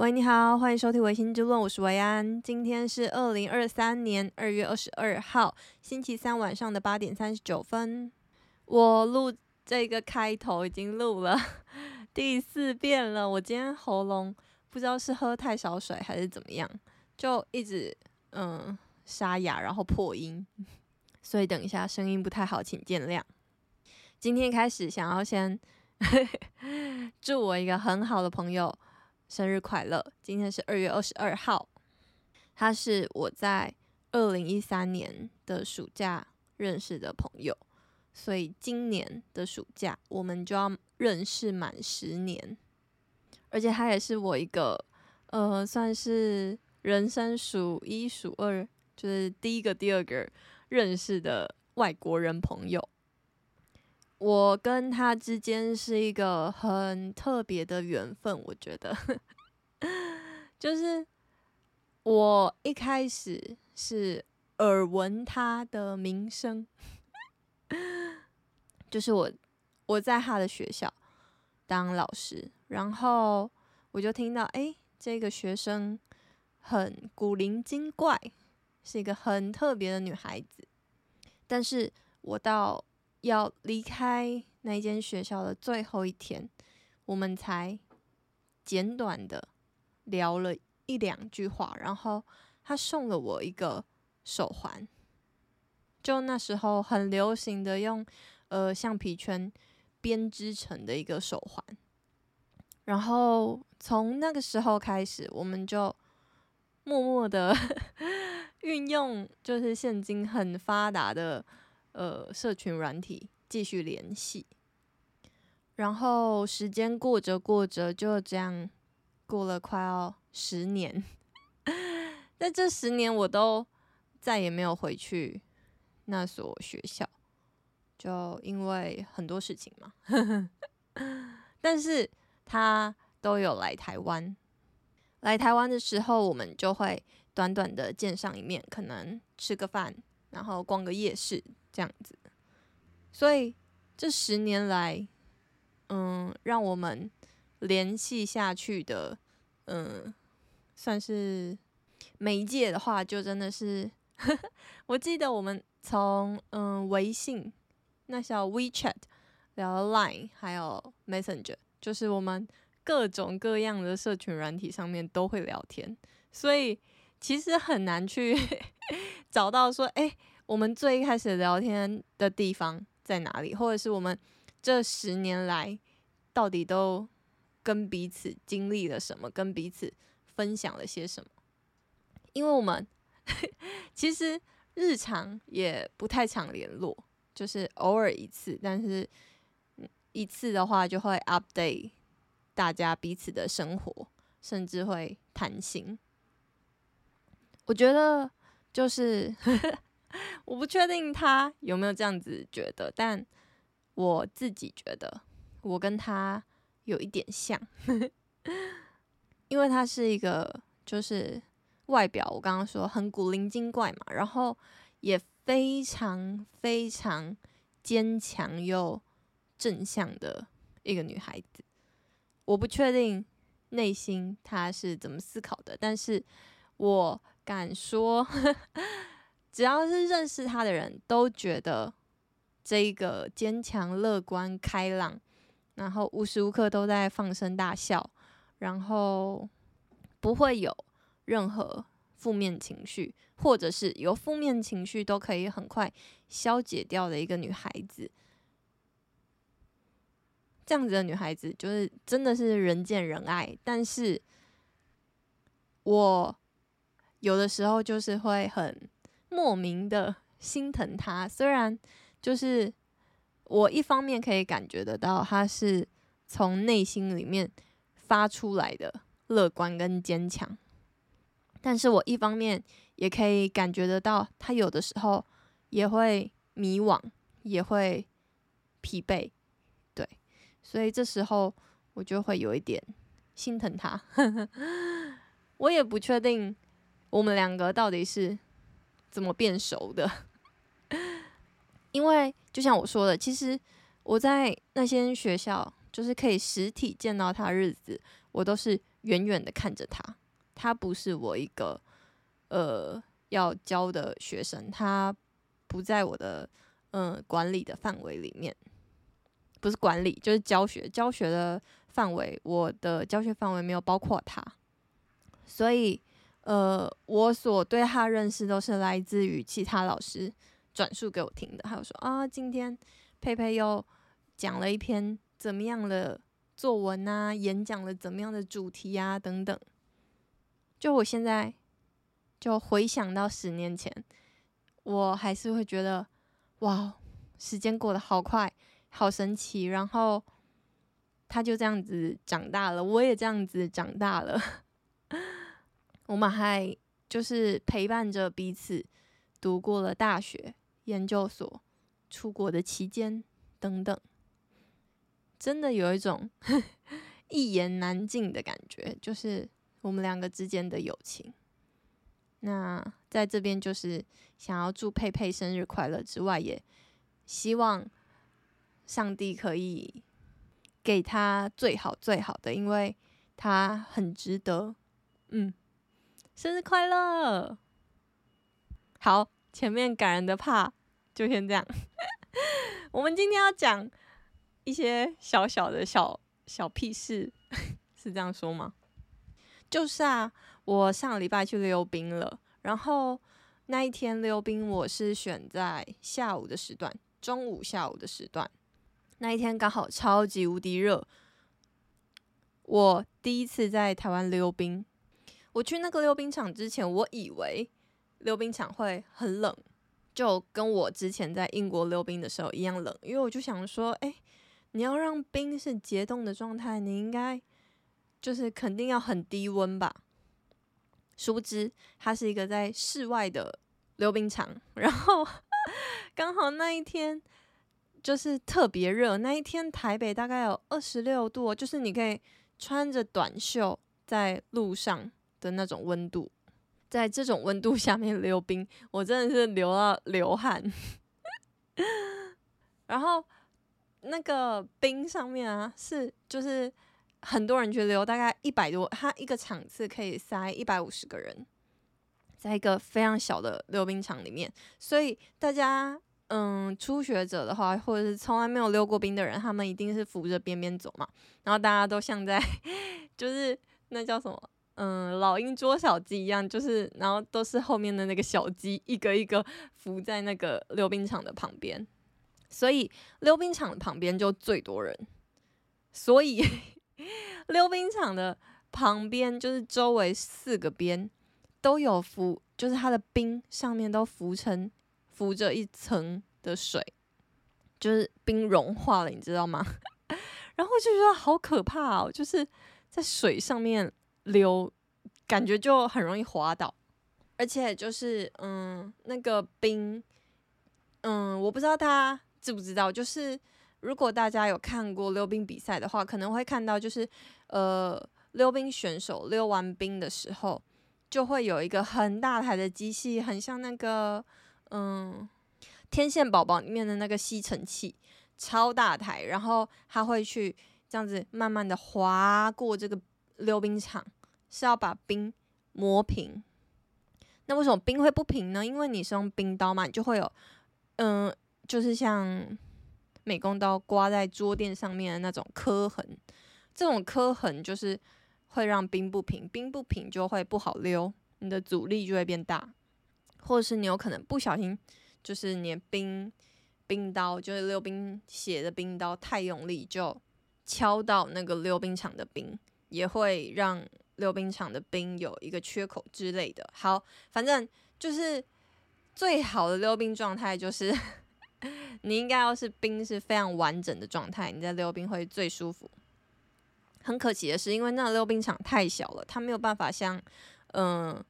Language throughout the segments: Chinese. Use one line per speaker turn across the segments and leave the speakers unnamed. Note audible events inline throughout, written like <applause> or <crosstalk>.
喂，你好，欢迎收听《维新之论》，我是维安。今天是二零二三年二月二十二号，星期三晚上的八点三十九分。我录这个开头已经录了 <laughs> 第四遍了。我今天喉咙不知道是喝太少水还是怎么样，就一直嗯沙哑，然后破音，<laughs> 所以等一下声音不太好，请见谅。今天开始想要先 <laughs> 祝我一个很好的朋友。生日快乐！今天是二月二十二号，他是我在二零一三年的暑假认识的朋友，所以今年的暑假我们就要认识满十年，而且他也是我一个呃，算是人生数一数二，就是第一个、第二个认识的外国人朋友。我跟他之间是一个很特别的缘分，我觉得，就是我一开始是耳闻他的名声，就是我我在他的学校当老师，然后我就听到，哎，这个学生很古灵精怪，是一个很特别的女孩子，但是我到。要离开那间学校的最后一天，我们才简短的聊了一两句话，然后他送了我一个手环，就那时候很流行的用呃橡皮圈编织成的一个手环，然后从那个时候开始，我们就默默的 <laughs> 运用，就是现今很发达的。呃，社群软体继续联系，然后时间过着过着，就这样过了快要十年。<laughs> 在这十年，我都再也没有回去那所学校，就因为很多事情嘛。<laughs> 但是他都有来台湾，来台湾的时候，我们就会短短的见上一面，可能吃个饭，然后逛个夜市。这样子，所以这十年来，嗯，让我们联系下去的，嗯，算是媒介的话，就真的是，<laughs> 我记得我们从嗯微信，那小 WeChat，聊到 Line，还有 Messenger，就是我们各种各样的社群软体上面都会聊天，所以其实很难去 <laughs> 找到说，哎。我们最一开始聊天的地方在哪里？或者是我们这十年来到底都跟彼此经历了什么？跟彼此分享了些什么？因为我们 <laughs> 其实日常也不太常联络，就是偶尔一次，但是一次的话就会 update 大家彼此的生活，甚至会谈心。我觉得就是。<laughs> 我不确定他有没有这样子觉得，但我自己觉得我跟他有一点像，<laughs> 因为他是一个就是外表我刚刚说很古灵精怪嘛，然后也非常非常坚强又正向的一个女孩子。我不确定内心她是怎么思考的，但是我敢说。<laughs> 只要是认识他的人都觉得这个坚强、乐观、开朗，然后无时无刻都在放声大笑，然后不会有任何负面情绪，或者是有负面情绪都可以很快消解掉的一个女孩子。这样子的女孩子就是真的是人见人爱，但是我有的时候就是会很。莫名的心疼他，虽然就是我一方面可以感觉得到他是从内心里面发出来的乐观跟坚强，但是我一方面也可以感觉得到他有的时候也会迷惘，也会疲惫，对，所以这时候我就会有一点心疼他。<laughs> 我也不确定我们两个到底是。怎么变熟的？<laughs> 因为就像我说的，其实我在那些学校，就是可以实体见到他日子，我都是远远的看着他，他不是我一个呃要教的学生，他不在我的嗯、管理的范围里面，不是管理就是教学，教学的范围，我的教学范围没有包括他，所以呃，我所对他认识都是来自于其他老师转述给我听的，还有说啊，今天佩佩又讲了一篇怎么样的。作文啊，演讲了怎么样的主题啊，等等。就我现在就回想到十年前，我还是会觉得，哇，时间过得好快，好神奇。然后他就这样子长大了，我也这样子长大了。我们还就是陪伴着彼此，读过了大学、研究所、出国的期间等等。真的有一种 <laughs> 一言难尽的感觉，就是我们两个之间的友情。那在这边就是想要祝佩佩生日快乐之外，也希望上帝可以给他最好最好的，因为他很值得。嗯，生日快乐！好，前面感人的怕就先这样。<laughs> 我们今天要讲。一些小小的小小屁事，是这样说吗？就是啊，我上个礼拜去溜冰了，然后那一天溜冰我是选在下午的时段，中午下午的时段，那一天刚好超级无敌热。我第一次在台湾溜冰，我去那个溜冰场之前，我以为溜冰场会很冷，就跟我之前在英国溜冰的时候一样冷，因为我就想说，哎。你要让冰是结冻的状态，你应该就是肯定要很低温吧？殊不知，它是一个在室外的溜冰场，然后 <laughs> 刚好那一天就是特别热。那一天台北大概有二十六度，就是你可以穿着短袖在路上的那种温度。在这种温度下面溜冰，我真的是流到流汗，<laughs> 然后。那个冰上面啊，是就是很多人去溜，大概一百多，它一个场次可以塞一百五十个人，在一个非常小的溜冰场里面，所以大家嗯，初学者的话，或者是从来没有溜过冰的人，他们一定是扶着边边走嘛，然后大家都像在 <laughs> 就是那叫什么嗯，老鹰捉小鸡一样，就是然后都是后面的那个小鸡一个一个扶在那个溜冰场的旁边。所以溜冰场的旁边就最多人，所以 <laughs> 溜冰场的旁边就是周围四个边都有浮，就是它的冰上面都浮成浮着一层的水，就是冰融化了，你知道吗？<laughs> 然后就觉得好可怕哦，就是在水上面溜，感觉就很容易滑倒，而且就是嗯，那个冰，嗯，我不知道它。知不知道？就是如果大家有看过溜冰比赛的话，可能会看到，就是呃，溜冰选手溜完冰的时候，就会有一个很大台的机器，很像那个嗯，天线宝宝里面的那个吸尘器，超大台，然后它会去这样子慢慢的滑过这个溜冰场，是要把冰磨平。那为什么冰会不平呢？因为你是用冰刀嘛，你就会有嗯。就是像美工刀刮在桌垫上面的那种刻痕，这种刻痕就是会让冰不平，冰不平就会不好溜，你的阻力就会变大，或者是你有可能不小心，就是你的冰冰刀，就是溜冰鞋的冰刀太用力，就敲到那个溜冰场的冰，也会让溜冰场的冰有一个缺口之类的。好，反正就是最好的溜冰状态就是。<laughs> 你应该要是冰是非常完整的状态，你在溜冰会最舒服。很可惜的是，因为那个溜冰场太小了，它没有办法像嗯、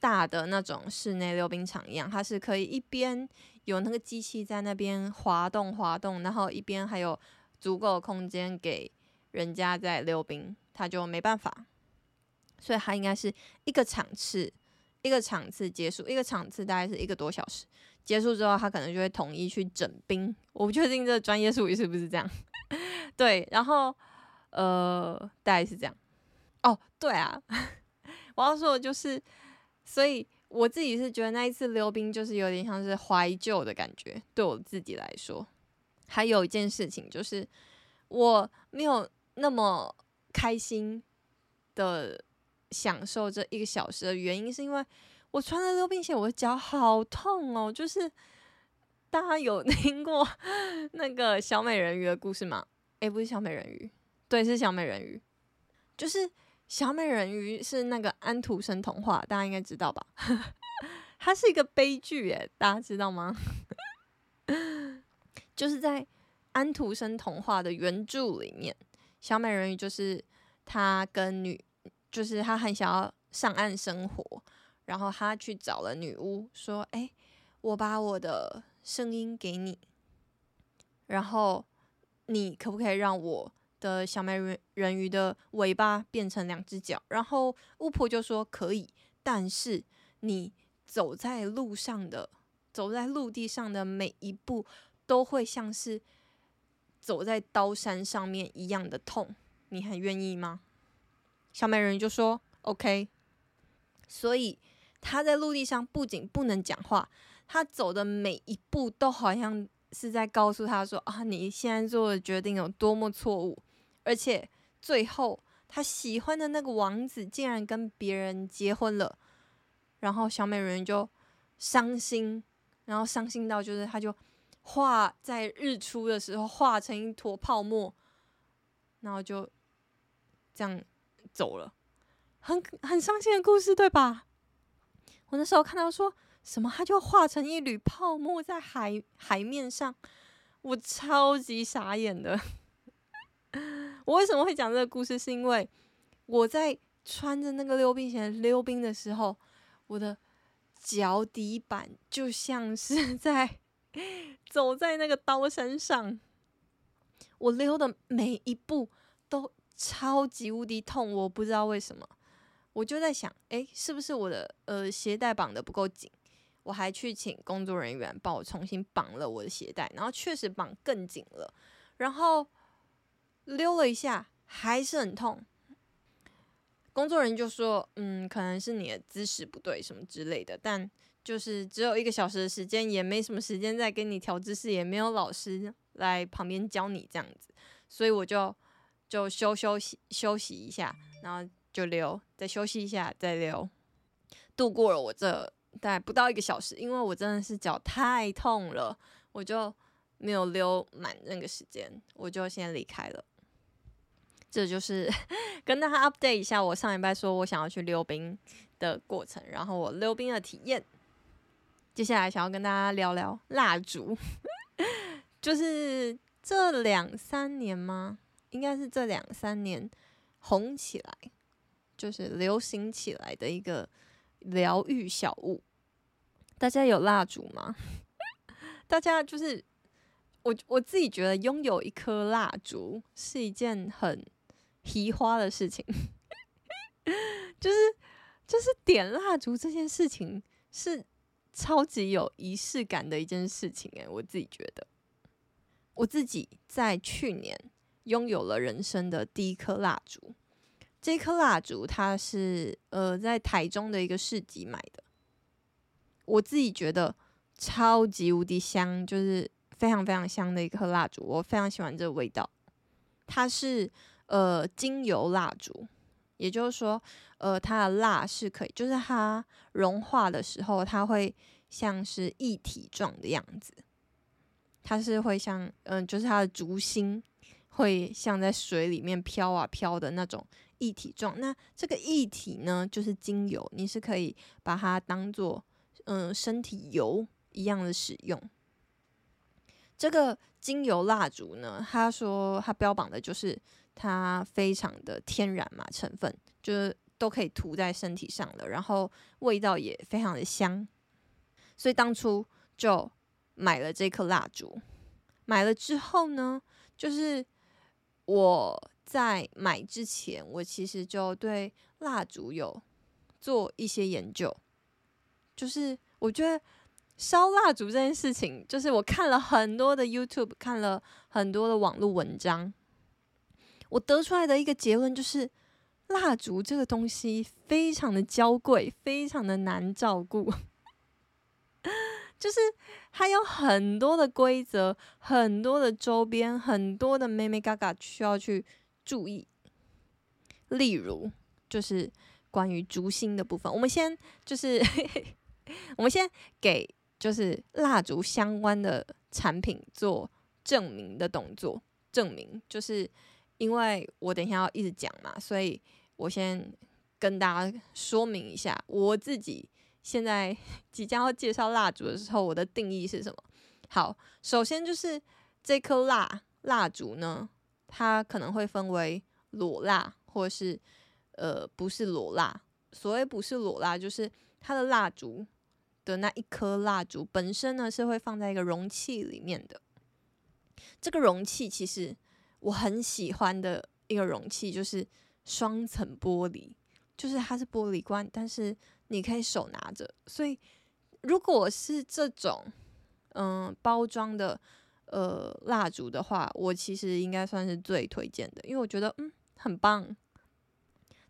大的那种室内溜冰场一样，它是可以一边有那个机器在那边滑动滑动，然后一边还有足够的空间给人家在溜冰，他就没办法。所以他应该是一个场次一个场次结束，一个场次大概是一个多小时。结束之后，他可能就会统一去整冰。我不确定这个专业术语是不是这样。<laughs> 对，然后呃，大概是这样。哦，对啊，<laughs> 我要说的就是，所以我自己是觉得那一次溜冰就是有点像是怀旧的感觉，对我自己来说。还有一件事情就是，我没有那么开心的享受这一个小时的原因，是因为我穿了溜冰鞋，我的脚好痛哦。就是大家有听过 <laughs> 那个小美人鱼的故事吗？诶，不是小美人鱼，对，是小美人鱼，就是。小美人鱼是那个安徒生童话，大家应该知道吧？<laughs> 它是一个悲剧，诶，大家知道吗？<laughs> 就是在安徒生童话的原著里面，小美人鱼就是她跟女，就是她很想要上岸生活，然后她去找了女巫，说：“哎，我把我的声音给你，然后你可不可以让我？”的小美人人鱼的尾巴变成两只脚，然后巫婆就说可以，但是你走在路上的，走在陆地上的每一步都会像是走在刀山上面一样的痛，你还愿意吗？小美人鱼就说 OK，所以她在陆地上不仅不能讲话，她走的每一步都好像是在告诉她说啊，你现在做的决定有多么错误。而且最后，他喜欢的那个王子竟然跟别人结婚了，然后小美人鱼就伤心，然后伤心到就是他就化在日出的时候化成一坨泡沫，然后就这样走了，很很伤心的故事，对吧？我那时候看到说什么，他就化成一缕泡沫在海海面上，我超级傻眼的。<laughs> 我为什么会讲这个故事？是因为我在穿着那个溜冰鞋溜冰的时候，我的脚底板就像是在 <laughs> 走在那个刀山上，我溜的每一步都超级无敌痛，我不知道为什么。我就在想，诶，是不是我的呃鞋带绑得不够紧？我还去请工作人员帮我重新绑了我的鞋带，然后确实绑更紧了，然后。溜了一下，还是很痛。工作人员就说：“嗯，可能是你的姿势不对，什么之类的。但就是只有一个小时的时间，也没什么时间再给你调姿势，也没有老师来旁边教你这样子，所以我就就休休息休息一下，然后就溜，再休息一下，再溜，度过了我这大概不到一个小时，因为我真的是脚太痛了，我就没有溜满那个时间，我就先离开了。”这就是 <laughs> 跟大家 update 一下，我上礼拜说我想要去溜冰的过程，然后我溜冰的体验。接下来想要跟大家聊聊蜡烛，<laughs> 就是这两三年吗？应该是这两三年红起来，就是流行起来的一个疗愈小物。大家有蜡烛吗？<laughs> 大家就是我我自己觉得拥有一颗蜡烛是一件很。提花的事情，<laughs> 就是就是点蜡烛这件事情是超级有仪式感的一件事情诶，我自己觉得，我自己在去年拥有了人生的第一颗蜡烛，这颗蜡烛它是呃在台中的一个市集买的，我自己觉得超级无敌香，就是非常非常香的一颗蜡烛，我非常喜欢这个味道，它是。呃，精油蜡烛，也就是说，呃，它的蜡是可以，就是它融化的时候，它会像是液体状的样子，它是会像，嗯、就是它的烛芯会像在水里面飘啊飘的那种液体状。那这个液体呢，就是精油，你是可以把它当做，嗯、身体油一样的使用。这个精油蜡烛呢，他说他标榜的就是。它非常的天然嘛，成分就是都可以涂在身体上的，然后味道也非常的香，所以当初就买了这颗蜡烛。买了之后呢，就是我在买之前，我其实就对蜡烛有做一些研究，就是我觉得烧蜡烛这件事情，就是我看了很多的 YouTube，看了很多的网络文章。我得出来的一个结论就是，蜡烛这个东西非常的娇贵，非常的难照顾，<laughs> 就是它有很多的规则，很多的周边，很多的妹妹嘎嘎需要去注意。例如，就是关于烛芯的部分，我们先就是 <laughs> 我们先给就是蜡烛相关的产品做证明的动作，证明就是。因为我等一下要一直讲嘛，所以我先跟大家说明一下，我自己现在 <laughs> 即将要介绍蜡烛的时候，我的定义是什么？好，首先就是这颗蜡蜡烛呢，它可能会分为裸蜡或是呃不是裸蜡。所谓不是裸蜡，就是它的蜡烛的那一颗蜡烛本身呢是会放在一个容器里面的。这个容器其实。我很喜欢的一个容器就是双层玻璃，就是它是玻璃罐，但是你可以手拿着。所以如果是这种嗯包装的呃蜡烛的话，我其实应该算是最推荐的，因为我觉得嗯很棒。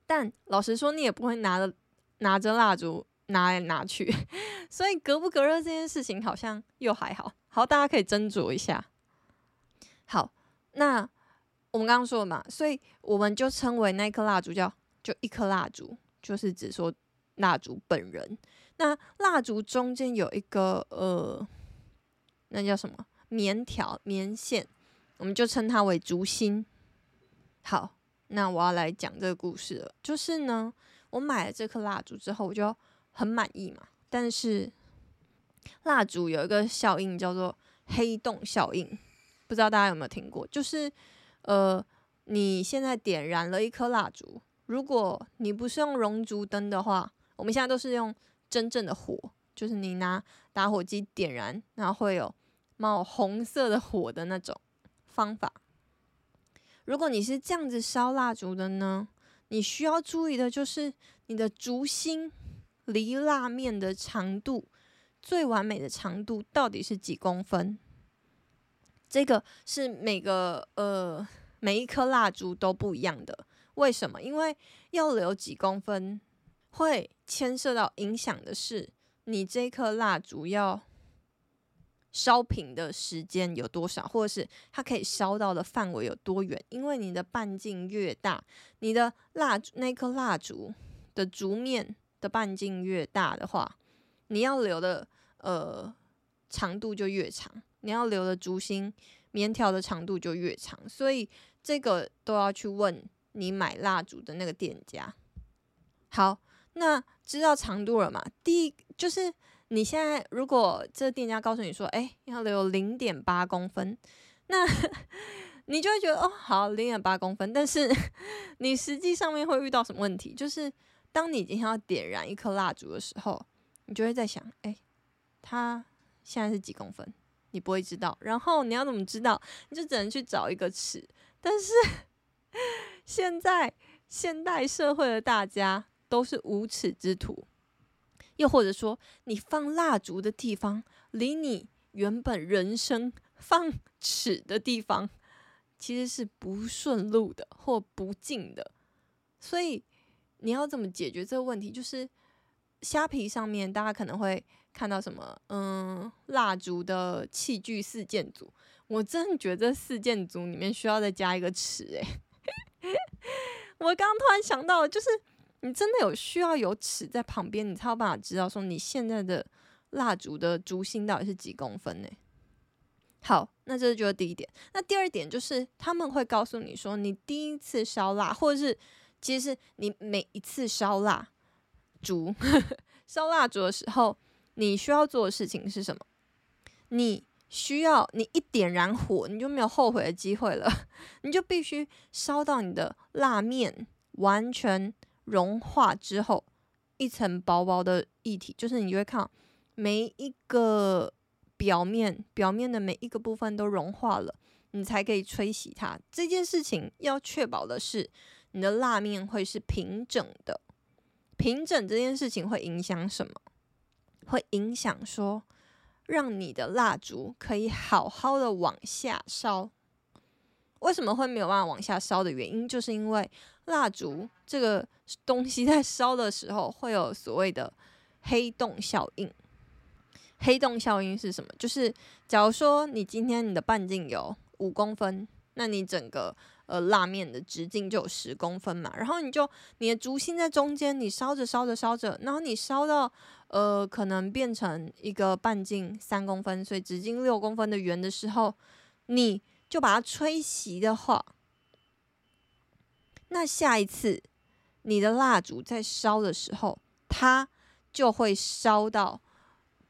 但老实说，你也不会拿着拿着蜡烛拿来拿去，<laughs> 所以隔不隔热这件事情好像又还好。好，大家可以斟酌一下。好，那。我们刚刚说了嘛，所以我们就称为那颗蜡烛叫就一颗蜡烛，就是指说蜡烛本人。那蜡烛中间有一个呃，那叫什么棉条、棉线，我们就称它为烛芯。好，那我要来讲这个故事了。就是呢，我买了这颗蜡烛之后，我就很满意嘛。但是蜡烛有一个效应叫做黑洞效应，不知道大家有没有听过？就是。呃，你现在点燃了一颗蜡烛，如果你不是用熔烛灯的话，我们现在都是用真正的火，就是你拿打火机点燃，然后会有冒红色的火的那种方法。如果你是这样子烧蜡烛的呢，你需要注意的就是你的烛芯离蜡面的长度，最完美的长度到底是几公分？这个是每个呃每一颗蜡烛都不一样的，为什么？因为要留几公分，会牵涉到影响的是你这颗蜡烛要烧平的时间有多少，或者是它可以烧到的范围有多远。因为你的半径越大，你的蜡烛那颗蜡烛的烛面的半径越大的话，你要留的呃长度就越长。你要留的烛芯棉条的长度就越长，所以这个都要去问你买蜡烛的那个店家。好，那知道长度了嘛？第一就是你现在如果这店家告诉你说，哎，要留零点八公分，那 <laughs> 你就会觉得哦，好，零点八公分。但是 <laughs> 你实际上面会遇到什么问题？就是当你今天要点燃一颗蜡烛的时候，你就会在想，哎，它现在是几公分？你不会知道，然后你要怎么知道？你就只能去找一个尺。但是现在现代社会的大家都是无尺之徒，又或者说你放蜡烛的地方离你原本人生放尺的地方其实是不顺路的或不近的，所以你要怎么解决这个问题？就是虾皮上面大家可能会。看到什么？嗯，蜡烛的器具四件组，我真的觉得这四件组里面需要再加一个尺诶、<laughs> 我刚刚突然想到，就是你真的有需要有尺在旁边，你才有办法知道说你现在的蜡烛的烛芯到底是几公分呢？好，那这就是第一点。那第二点就是他们会告诉你说，你第一次烧蜡，或者是其实是你每一次烧蜡烛 <laughs> 烧蜡烛的时候。你需要做的事情是什么？你需要你一点燃火，你就没有后悔的机会了。<laughs> 你就必须烧到你的蜡面完全融化之后，一层薄薄的液体，就是你就会看每一个表面，表面的每一个部分都融化了，你才可以吹洗它。这件事情要确保的是，你的蜡面会是平整的。平整这件事情会影响什么？会影响说，让你的蜡烛可以好好的往下烧。为什么会没有办法往下烧的原因，就是因为蜡烛这个东西在烧的时候会有所谓的黑洞效应。黑洞效应是什么？就是假如说你今天你的半径有五公分，那你整个呃蜡面的直径就有十公分嘛。然后你就你的烛心在中间，你烧着烧着烧着，然后你烧到呃可能变成一个半径三公分，所以直径六公分的圆的时候，你就把它吹熄的话，那下一次你的蜡烛在烧的时候，它就会烧到。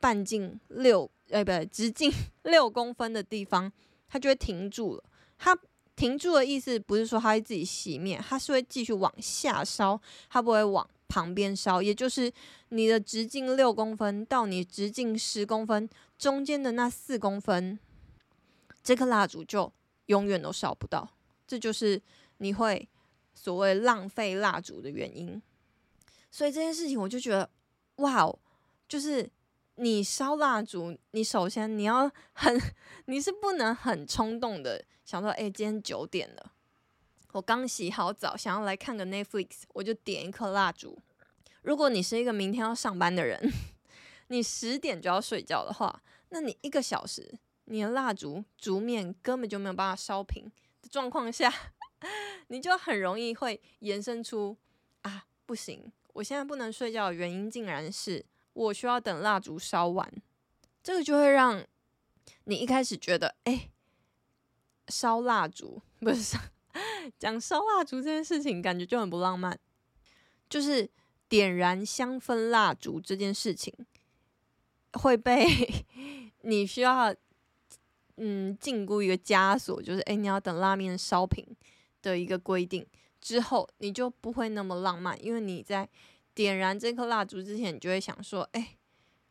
半径六，呃，不对，直径 <laughs> 六公分的地方，它就会停住了。它停住的意思不是说它会自己熄灭，它是会继续往下烧，它不会往旁边烧。也就是你的直径六公分到你直径十公分中间的那四公分，这颗蜡烛就永远都烧不到。这就是你会所谓浪费蜡烛的原因。所以这件事情，我就觉得，哇，就是。你烧蜡烛，你首先你要很，<laughs> 你是不能很冲动的想说，哎，今天九点了，我刚洗好澡，想要来看个 Netflix，我就点一颗蜡烛。如果你是一个明天要上班的人，<laughs> 你十点就要睡觉的话，那你一个小时，你的蜡烛烛面根本就没有办法烧平的状况下，<laughs> 你就很容易会延伸出啊，不行，我现在不能睡觉的原因竟然是。我需要等蜡烛烧完，这个就会让你一开始觉得，哎，烧蜡烛不是讲烧蜡烛这件事情，感觉就很不浪漫。就是点燃香氛蜡烛这件事情，会被 <laughs> 你需要嗯禁锢一个枷锁，就是哎，你要等蜡面烧平的一个规定之后，你就不会那么浪漫，因为你在。点燃这颗蜡烛之前，你就会想说：“哎，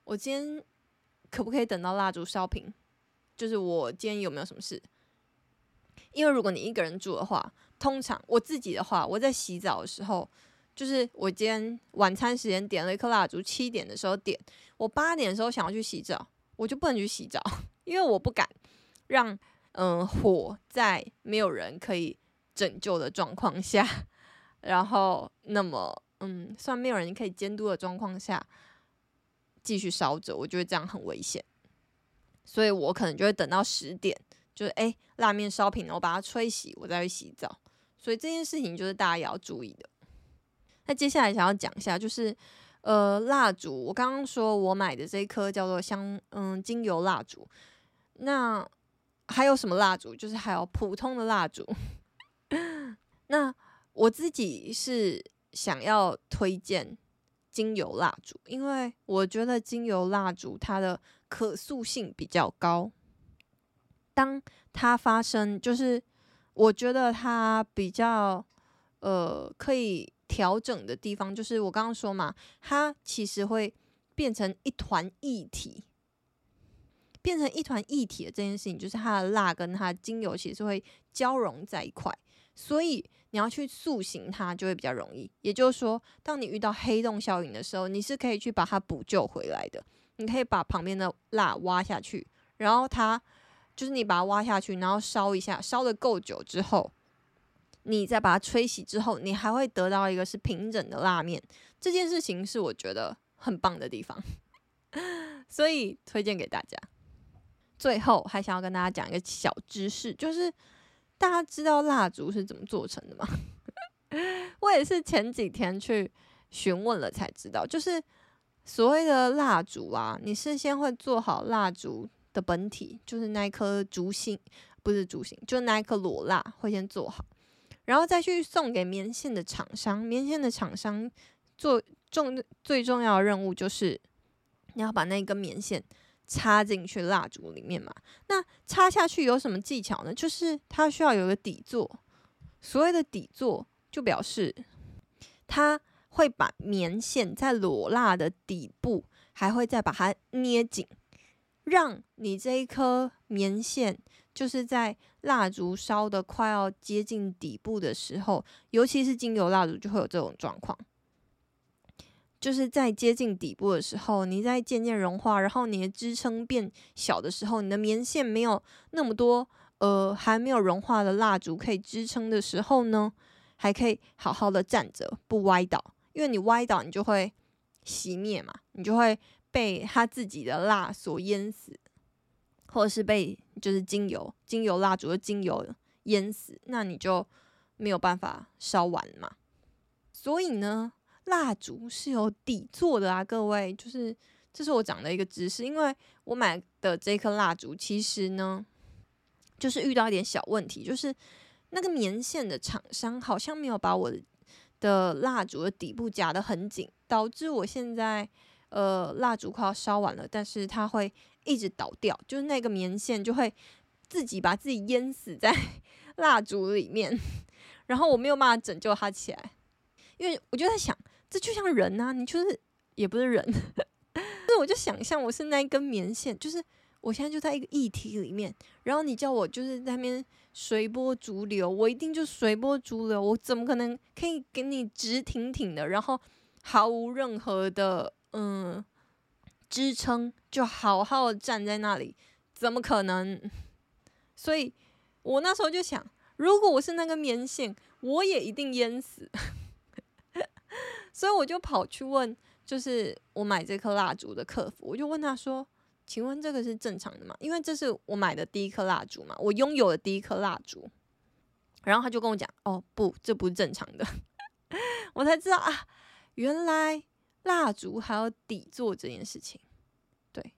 我今天可不可以等到蜡烛烧平？就是我今天有没有什么事？因为如果你一个人住的话，通常我自己的话，我在洗澡的时候，就是我今天晚餐时间点了一颗蜡烛，七点的时候点，我八点的时候想要去洗澡，我就不能去洗澡，因为我不敢让嗯火在没有人可以拯救的状况下，然后那么。”嗯，算没有人可以监督的状况下继续烧着，我觉得这样很危险，所以我可能就会等到十点，就是诶，蜡面烧平了，我把它吹洗，我再去洗澡。所以这件事情就是大家也要注意的。那接下来想要讲一下，就是呃，蜡烛，我刚刚说我买的这一颗叫做香嗯精油蜡烛，那还有什么蜡烛？就是还有普通的蜡烛。<laughs> 那我自己是。想要推荐精油蜡烛，因为我觉得精油蜡烛它的可塑性比较高。当它发生，就是我觉得它比较呃可以调整的地方，就是我刚刚说嘛，它其实会变成一团液体，变成一团液体的这件事情，就是它的蜡跟它的精油其实会交融在一块，所以。你要去塑形它就会比较容易，也就是说，当你遇到黑洞效应的时候，你是可以去把它补救回来的。你可以把旁边的蜡挖下去，然后它就是你把它挖下去，然后烧一下，烧的够久之后，你再把它吹洗之后，你还会得到一个是平整的蜡面。这件事情是我觉得很棒的地方，<laughs> 所以推荐给大家。最后还想要跟大家讲一个小知识，就是。大家知道蜡烛是怎么做成的吗？<laughs> 我也是前几天去询问了才知道，就是所谓的蜡烛啊，你事先会做好蜡烛的本体，就是那一颗烛心，不是烛心，就那一颗裸蜡会先做好，然后再去送给棉线的厂商。棉线的厂商做重最重要的任务就是你要把那根棉线。插进去蜡烛里面嘛，那插下去有什么技巧呢？就是它需要有个底座，所谓的底座就表示它会把棉线在裸蜡的底部，还会再把它捏紧，让你这一颗棉线就是在蜡烛烧得快要接近底部的时候，尤其是精油蜡烛就会有这种状况。就是在接近底部的时候，你在渐渐融化，然后你的支撑变小的时候，你的棉线没有那么多，呃，还没有融化的蜡烛可以支撑的时候呢，还可以好好的站着不歪倒，因为你歪倒你就会熄灭嘛，你就会被他自己的蜡所淹死，或者是被就是精油精油蜡烛的精油淹死，那你就没有办法烧完嘛。所以呢，蜡烛是有底座的啊，各位，就是这是我讲的一个知识，因为我买的这颗蜡烛其实呢。就是遇到一点小问题，就是那个棉线的厂商好像没有把我的蜡烛的底部夹得很紧，导致我现在呃蜡烛快要烧完了，但是它会一直倒掉，就是那个棉线就会自己把自己淹死在 <laughs> 蜡烛里面，<laughs> 然后我没有办法拯救它起来，因为我就在想，这就像人啊，你就是也不是人，那 <laughs> 我就想象我是那一根棉线，就是。我现在就在一个液体里面，然后你叫我就是在那边随波逐流，我一定就随波逐流。我怎么可能可以给你直挺挺的，然后毫无任何的嗯支撑，就好好站在那里？怎么可能？<laughs> 所以我那时候就想，如果我是那个棉线，我也一定淹死。<laughs> 所以我就跑去问，就是我买这颗蜡烛的客服，我就问他说。请问这个是正常的吗？因为这是我买的第一颗蜡烛嘛，我拥有的第一颗蜡烛。然后他就跟我讲：“哦，不，这不是正常的。<laughs> ”我才知道啊，原来蜡烛还有底座这件事情。对，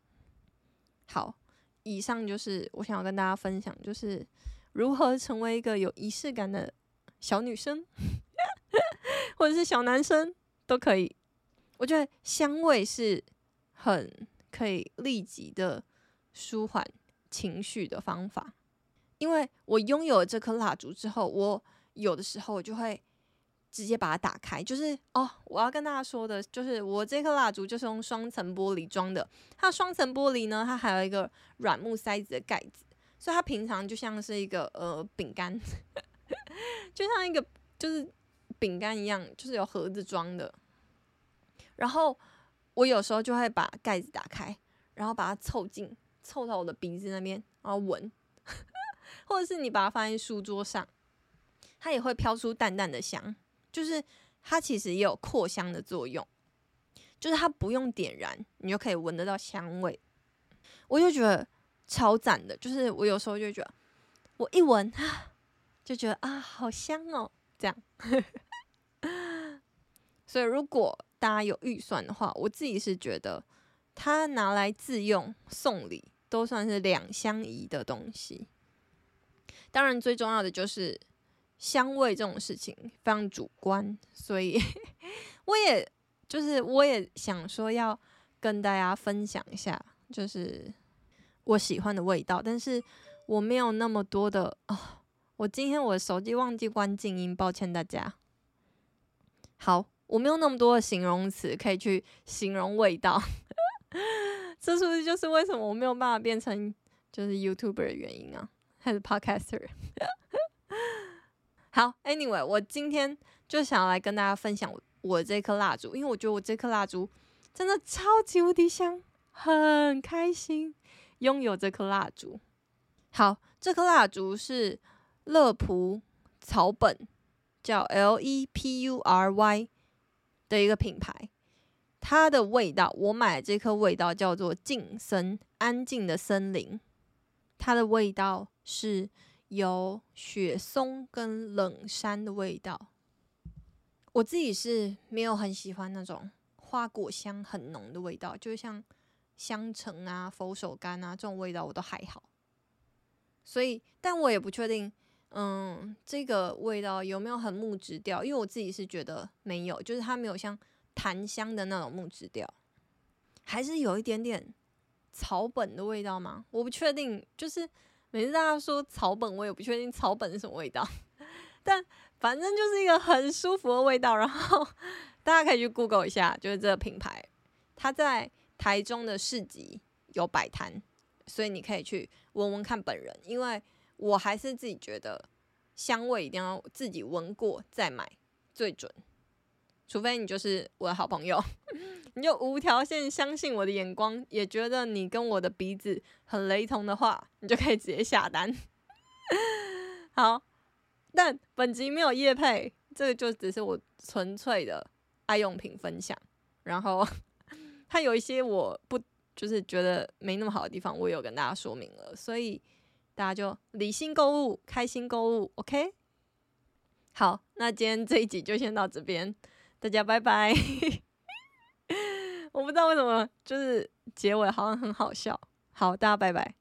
好，以上就是我想要跟大家分享，就是如何成为一个有仪式感的小女生，<laughs> 或者是小男生都可以。我觉得香味是很。可以立即的舒缓情绪的方法，因为我拥有了这颗蜡烛之后，我有的时候我就会直接把它打开。就是哦，我要跟大家说的，就是我这颗蜡烛就是用双层玻璃装的。它双层玻璃呢，它还有一个软木塞子的盖子，所以它平常就像是一个呃饼干，<laughs> 就像一个就是饼干一样，就是有盒子装的，然后。我有时候就会把盖子打开，然后把它凑近，凑到我的鼻子那边，然后闻，<laughs> 或者是你把它放在书桌上，它也会飘出淡淡的香，就是它其实也有扩香的作用，就是它不用点燃，你就可以闻得到香味，我就觉得超赞的，就是我有时候就觉得，我一闻啊，就觉得啊，好香哦，这样，所以如果。大家有预算的话，我自己是觉得它拿来自用、送礼都算是两相宜的东西。当然，最重要的就是香味这种事情非常主观，所以 <laughs> 我也就是我也想说要跟大家分享一下，就是我喜欢的味道。但是我没有那么多的啊、我今天我的手机忘记关静音，抱歉大家。好。我没有那么多的形容词可以去形容味道，<laughs> 这是不是就是为什么我没有办法变成就是 YouTuber 的原因啊？还是 Podcaster？好，Anyway，我今天就想要来跟大家分享我这颗蜡烛，因为我觉得我这颗蜡烛真的超级无敌香，很开心拥有这颗蜡烛。好，这颗蜡烛是乐普草本，叫 L E P U R Y。的一个品牌，它的味道，我买这颗味道叫做静森，安静的森林。它的味道是有雪松跟冷杉的味道。我自己是没有很喜欢那种花果香很浓的味道，就像香橙啊、佛手柑啊这种味道我都还好。所以，但我也不确定。嗯，这个味道有没有很木质调？因为我自己是觉得没有，就是它没有像檀香的那种木质调，还是有一点点草本的味道吗？我不确定。就是每次大家说草本，我也不确定草本是什么味道，<laughs> 但反正就是一个很舒服的味道。然后 <laughs> 大家可以去 Google 一下，就是这个品牌，它在台中的市集有摆摊，所以你可以去闻闻看本人，因为。我还是自己觉得香味一定要自己闻过再买最准，除非你就是我的好朋友，<laughs> 你就无条件相信我的眼光，也觉得你跟我的鼻子很雷同的话，你就可以直接下单。<laughs> 好，但本集没有业配，这个就只是我纯粹的爱用品分享。然后，它有一些我不就是觉得没那么好的地方，我有跟大家说明了，所以大家就理性购物，开心购物，OK？好，那今天这一集就先到这边，大家拜拜。<laughs> 我不知道为什么，就是结尾好像很好笑。好，大家拜拜。